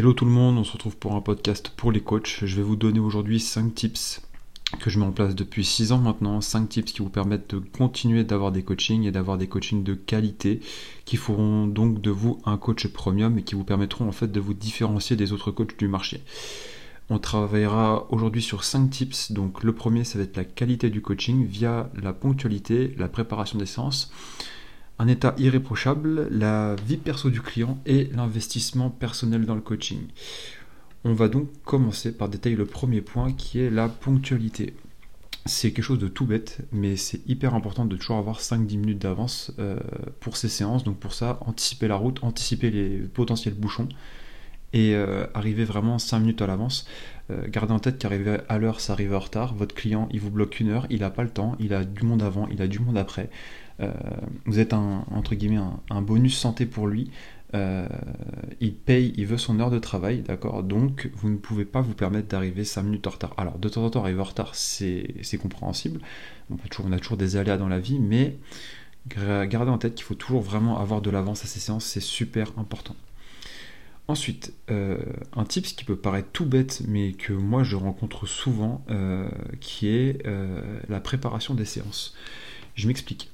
Hello tout le monde, on se retrouve pour un podcast pour les coachs. Je vais vous donner aujourd'hui 5 tips que je mets en place depuis 6 ans maintenant, 5 tips qui vous permettent de continuer d'avoir des coachings et d'avoir des coachings de qualité qui feront donc de vous un coach premium et qui vous permettront en fait de vous différencier des autres coachs du marché. On travaillera aujourd'hui sur 5 tips. Donc le premier ça va être la qualité du coaching via la ponctualité, la préparation des séances un état irréprochable, la vie perso du client et l'investissement personnel dans le coaching. On va donc commencer par détailler le premier point qui est la ponctualité. C'est quelque chose de tout bête, mais c'est hyper important de toujours avoir 5-10 minutes d'avance euh, pour ces séances. Donc pour ça, anticiper la route, anticiper les potentiels bouchons et euh, arriver vraiment 5 minutes à l'avance. Euh, gardez en tête qu'arriver à l'heure, ça arrive en retard. Votre client, il vous bloque une heure, il n'a pas le temps, il a du monde avant, il a du monde après. Euh, vous êtes un, entre guillemets un, bonus santé pour lui. Euh, il paye, il veut son heure de travail, d'accord? Donc vous ne pouvez pas vous permettre d'arriver 5 minutes en retard. Alors de temps en temps, arriver en retard, c'est compréhensible. On, a toujours des aléas dans la vie, mais gardez en tête qu'il faut toujours vraiment avoir de l'avance à ces séances, c'est super important. Ensuite, euh, un tip qui peut paraître tout bête, mais que moi je rencontre souvent, qui est la préparation des séances. Je m'explique.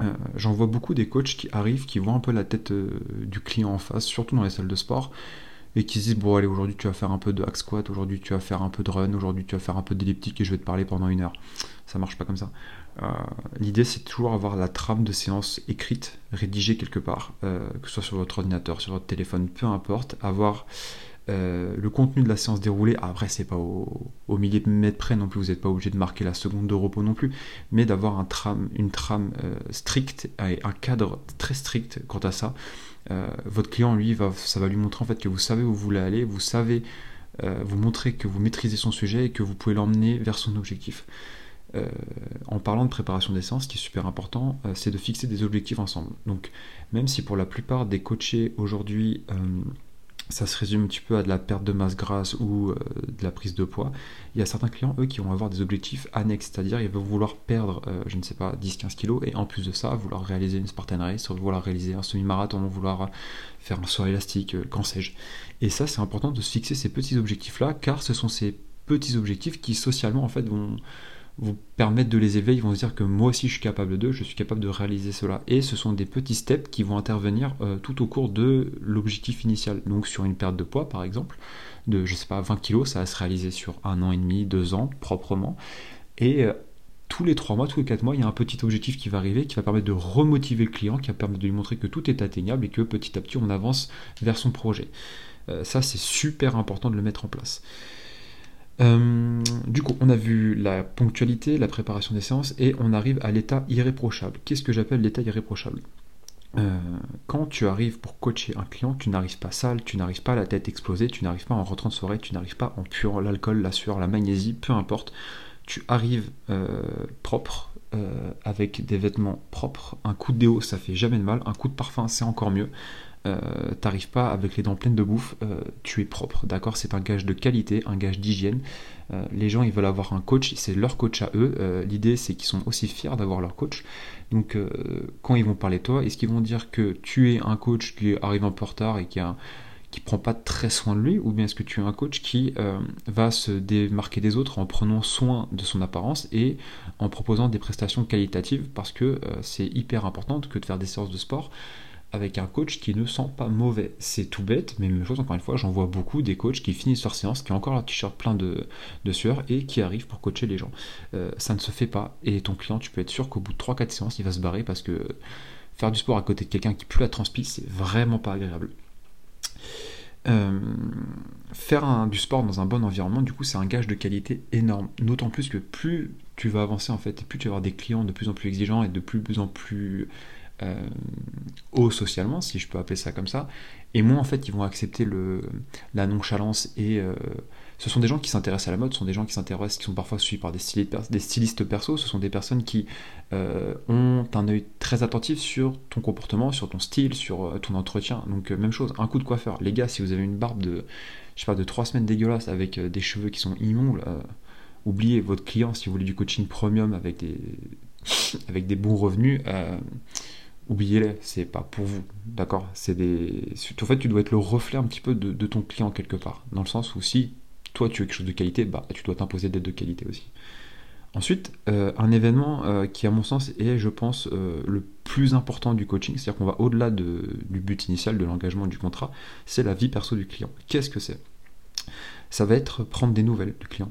Euh, j'en vois beaucoup des coachs qui arrivent, qui voient un peu la tête euh, du client en face, surtout dans les salles de sport, et qui se disent bon allez aujourd'hui tu vas faire un peu de hack squat, aujourd'hui tu vas faire un peu de run, aujourd'hui tu vas faire un peu d'elliptique et je vais te parler pendant une heure. Ça marche pas comme ça. Euh, l'idée c'est toujours avoir la trame de séance écrite, rédigée quelque part, que ce soit sur votre ordinateur, sur votre téléphone, peu importe, avoir euh, le contenu de la séance déroulée, après c'est pas au, au millimètre près non plus, vous n'êtes pas obligé de marquer la seconde de repos non plus, mais d'avoir une trame euh, stricte et un cadre très strict quant à ça. Euh, votre client, lui, va, ça va lui montrer en fait que vous savez où vous voulez aller, vous savez vous montrer que vous maîtrisez son sujet et que vous pouvez l'emmener vers son objectif. en parlant de préparation des séances, ce qui est super important, c'est de fixer des objectifs ensemble. Donc, même si pour la plupart des coachés aujourd'hui, ça se résume un petit peu à de la perte de masse grasse ou euh, de la prise de poids. Il y a certains clients, eux, qui vont avoir des objectifs annexes, c'est-à-dire ils vont vouloir perdre, euh, je ne sais pas, 10-15 kilos, et en plus de ça, vouloir réaliser une Spartan Race, vouloir réaliser un semi-marathon, vouloir faire un saut élastique, euh, qu'en sais-je. Et ça, c'est important de se fixer ces petits objectifs-là, car ce sont ces petits objectifs qui, socialement, en fait, vont vous permettre de les élever, ils vont se dire que moi aussi je suis capable de, je suis capable de réaliser cela. Et ce sont des petits steps qui vont intervenir euh, tout au cours de l'objectif initial. Donc sur une perte de poids par exemple, de je sais pas 20 kg, ça va se réaliser sur un an et demi, deux ans proprement. Et euh, tous les trois mois, tous les quatre mois, il y a un petit objectif qui va arriver, qui va permettre de remotiver le client, qui va permettre de lui montrer que tout est atteignable et que petit à petit on avance vers son projet. Euh, ça c'est super important de le mettre en place. Euh, du coup, on a vu la ponctualité, la préparation des séances, et on arrive à l'état irréprochable. Qu'est-ce que j'appelle l'état irréprochable? Euh, Quand tu arrives pour coacher un client, tu n'arrives pas sale, tu n'arrives pas à la tête explosée, tu n'arrives pas en rentrant de soirée, tu n'arrives pas en puant l'alcool, la sueur, la magnésie, peu importe. Tu arrives euh, propre, avec des vêtements propres. Un coup de déo, ça fait jamais de mal. Un coup de parfum, c'est encore mieux. Euh, t'arrives pas avec les dents pleines de bouffe, euh, tu es propre, d'accord? C'est un gage de qualité, un gage d'hygiène. Euh, les gens, ils veulent avoir un coach, c'est leur coach à eux. L'idée, c'est qu'ils sont aussi fiers d'avoir leur coach. Donc, quand ils vont parler de toi, est-ce qu'ils vont dire que tu es un coach qui arrive un peu en retard et qui a qui prend pas très soin de lui, ou bien est-ce que tu es un coach qui va se démarquer des autres en prenant soin de son apparence et en proposant des prestations qualitatives? Parce que c'est hyper important que de faire des séances de sport avec un coach qui ne sent pas mauvais. C'est tout bête, mais même chose, encore une fois, j'en vois beaucoup des coachs qui finissent leur séance, qui ont encore leur t-shirt plein de, sueur et qui arrivent pour coacher les gens. Euh, ça ne se fait pas. Et ton client, tu peux être sûr qu'au bout de 3-4 séances, il va se barrer parce que faire du sport à côté de quelqu'un qui pue la transpi, c'est vraiment pas agréable. Euh, faire du sport dans un bon environnement, du coup, c'est un gage de qualité énorme. D'autant plus que plus tu vas avancer en fait, et plus tu vas avoir des clients de plus en plus exigeants et de plus en plus euh, haut socialement, si je peux appeler ça comme ça, et moins en fait ils vont accepter le, la nonchalance et euh, ce sont des gens qui s'intéressent à la mode, ce sont des gens qui s'intéressent, qui sont parfois suivis par des stylistes, des perso, ce sont des personnes qui euh, ont un œil très attentif sur ton comportement, sur ton style, sur ton entretien. Donc même chose, un coup de coiffeur. Les gars, si vous avez une barbe de, je sais pas, de 3 semaines dégueulasse avec des cheveux qui sont immondes, oubliez votre client si vous voulez du coaching premium avec des, avec des bons revenus oubliez-les, c'est pas pour vous, d'accord? C'est des, en fait, tu dois être le reflet un petit peu de, ton client quelque part, dans le sens où si toi tu veux quelque chose de qualité, bah tu dois t'imposer d'être de qualité aussi. Ensuite, euh, un événement euh, qui, à mon sens, est, je pense, euh, le plus important du coaching, c'est-à-dire qu'on va au-delà du but initial, de l'engagement du contrat, c'est la vie perso du client. Qu'est-ce que c'est? Ça va être prendre des nouvelles du client.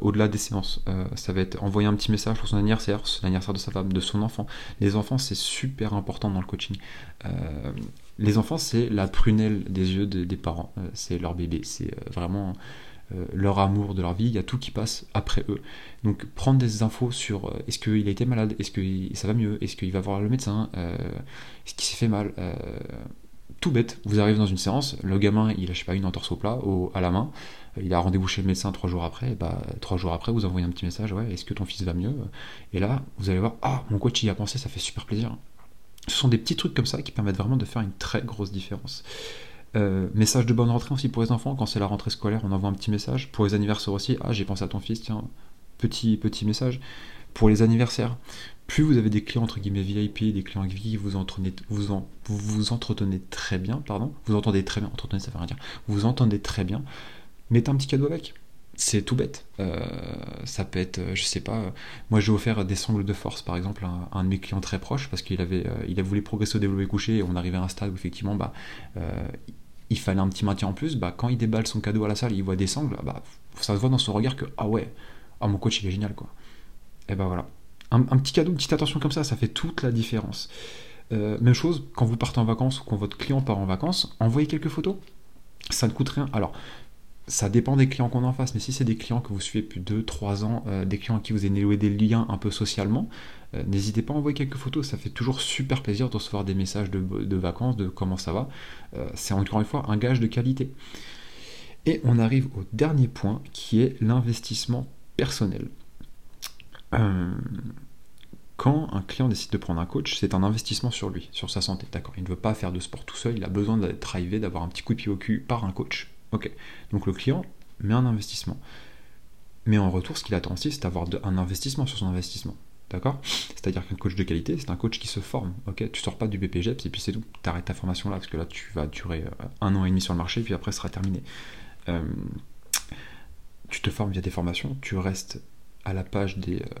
Au-delà des séances, ça va être envoyer un petit message pour son anniversaire, l'anniversaire de sa femme, de son enfant. Les enfants, c'est super important dans le coaching. les enfants, c'est la prunelle des yeux des parents, c'est leur bébé, c'est vraiment euh, leur amour de leur vie, il y a tout qui passe après eux. Donc prendre des infos sur euh, est-ce qu'il a été malade, est-ce que ça va mieux, est-ce qu'il va voir le médecin, euh, est-ce qu'il s'est fait mal? Tout bête, vous arrivez dans une séance, le gamin il a je sais pas une entorse au plat, à la main, il a rendez-vous chez le médecin trois jours après, et bah trois jours après vous envoyez un petit message, ouais, est-ce que ton fils va mieux? Et là vous allez voir, ah mon coach y a pensé, ça fait super plaisir. Ce sont des petits trucs comme ça qui permettent vraiment de faire une très grosse différence. Euh, message de bonne rentrée aussi pour les enfants, quand c'est la rentrée scolaire, on envoie un petit message. Pour les anniversaires aussi, ah j'ai pensé à ton fils, tiens, petit, petit message. Pour les anniversaires, plus vous avez des clients entre guillemets VIP, des clients qui vous entretenez, vous, en, vous, entretenez très bien, pardon, vous entendez très bien, entretenez ça veut rien dire, vous entendez très bien, mettez un petit cadeau avec. C'est tout bête. Euh, ça peut être, je sais pas, moi j'ai offert des sangles de force par exemple à un, de mes clients très proches parce qu'il avait, euh, il a voulu progresser au développé couché et on arrivait à un stade où effectivement bah, il fallait un petit maintien en plus, bah, quand il déballe son cadeau à la salle, il voit des sangles, bah, ça se voit dans son regard que ah ouais, ah mon coach il est génial quoi. Et bah voilà. Un, petit cadeau, une petite attention comme ça, ça fait toute la différence. Euh, même chose, quand vous partez en vacances ou quand votre client part en vacances, envoyez quelques photos. Ça ne coûte rien. Alors, ça dépend des clients qu'on en face, mais si c'est des clients que vous suivez depuis 2-3 ans, euh, des clients à qui vous avez des liens un peu socialement, euh, n'hésitez pas à envoyer quelques photos, ça fait toujours super plaisir de recevoir des messages de, vacances, de comment ça va. C'est encore une fois un gage de qualité. Et on arrive au dernier point qui est l'investissement personnel. Quand un client décide de prendre un coach, c'est un investissement sur lui, sur sa santé. D'accord? Il ne veut pas faire de sport tout seul, il a besoin d'être drivé, d'avoir un petit coup de pied au cul par un coach Ok. Donc le client met un investissement. Mais en retour, ce qu'il attend aussi, c'est d'avoir un investissement sur son investissement. D'accord? C'est-à-dire qu'un coach de qualité, c'est un coach qui se forme. Ok? Tu sors pas du BPGEPS et puis c'est tout. Tu arrêtes ta formation là, parce que là, tu vas durer euh, un an et demi sur le marché, puis après, ce sera terminé. Euh, tu te formes via des formations, tu restes à la page des, euh,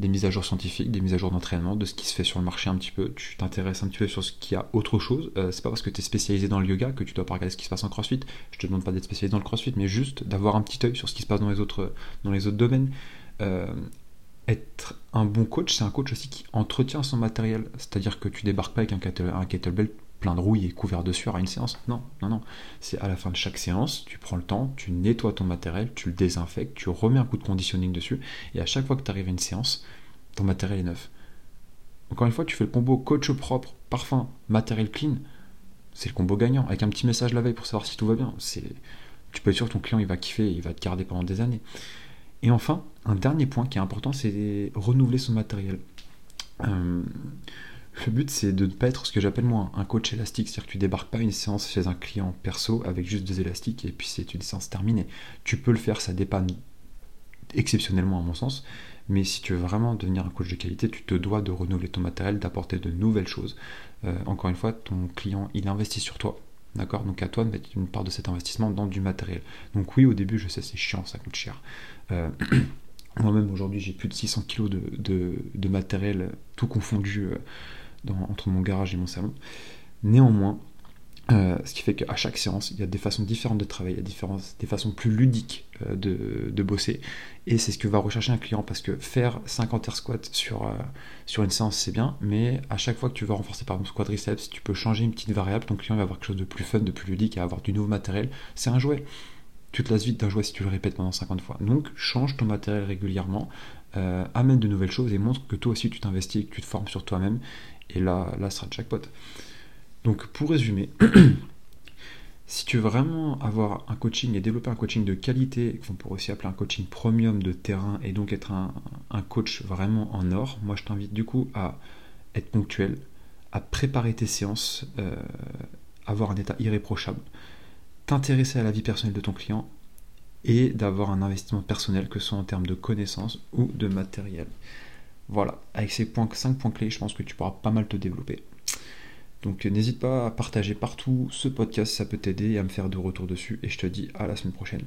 des mises à jour scientifiques, des mises à jour d'entraînement, de ce qui se fait sur le marché un petit peu. Tu t'intéresses un petit peu sur ce qu'il y a autre chose. Euh, c'est pas parce que tu es spécialisé dans le yoga que tu dois pas regarder ce qui se passe en crossfit. Je te demande pas d'être spécialisé dans le crossfit, mais juste d'avoir un petit œil sur ce qui se passe dans les autres, domaines. Euh, être un bon coach, c'est un coach aussi qui entretient son matériel. C'est-à-dire que tu débarques pas avec un, kettlebell plein de rouille et couvert de sueur à une séance. Non, non, non. C'est à la fin de chaque séance, tu prends le temps, tu nettoies ton matériel, tu le désinfectes, tu remets un coup de conditioning dessus, et à chaque fois que tu arrives à une séance, ton matériel est neuf. Encore une fois, tu fais le combo coach propre, parfum, matériel clean, c'est le combo gagnant, avec un petit message la veille pour savoir si tout va bien. Tu peux être sûr que ton client il va kiffer, il va te garder pendant des années. Et enfin, un dernier point qui est important, c'est renouveler son matériel. Euh, le but, c'est de ne pas être ce que j'appelle moi un coach élastique, c'est-à-dire que tu débarques pas une séance chez un client perso avec juste deux élastiques et puis c'est une séance terminée. Tu peux le faire, ça dépanne exceptionnellement à mon sens, mais si tu veux vraiment devenir un coach de qualité, tu te dois de renouveler ton matériel, d'apporter de nouvelles choses. Euh, encore une fois, ton client, il investit sur toi. D'accord? Donc à toi de mettre une part de cet investissement dans du matériel. Donc oui, au début, je sais, c'est chiant, ça coûte cher. Euh, moi-même, aujourd'hui, j'ai plus de 600 kg de, matériel, tout confondu euh, entre mon garage et mon salon. Néanmoins, euh, ce qui fait qu'à chaque séance, il y a des façons différentes de travailler, il y a des façons plus ludiques euh, de, bosser. Et c'est ce que va rechercher un client parce que faire 50 air squats sur, euh, sur une séance, c'est bien, mais à chaque fois que tu vas renforcer par exemple quadriceps, tu peux changer une petite variable, ton client va avoir quelque chose de plus fun, de plus ludique, et avoir du nouveau matériel. C'est un jouet. Tu te lasses vite d'un jouet si tu le répètes pendant 50 fois. Donc change ton matériel régulièrement, amène de nouvelles choses et montre que toi aussi tu t'investis que tu te formes sur toi-même. Et là, là, sera jackpot. Donc pour résumer, si tu veux vraiment avoir un coaching et développer un coaching de qualité, qu'on pourrait aussi appeler un coaching premium de terrain, et donc être un, coach vraiment en or, moi je t'invite du coup à être ponctuel, à préparer tes séances, euh, avoir un état irréprochable, t'intéresser à la vie personnelle de ton client et d'avoir un investissement personnel, que ce soit en termes de connaissances ou de matériel. Voilà, avec ces points, 5 points clés, je pense que tu pourras pas mal te développer. Donc n'hésite pas à partager partout ce podcast, ça peut t'aider à me faire de retour dessus. Et je te dis à la semaine prochaine.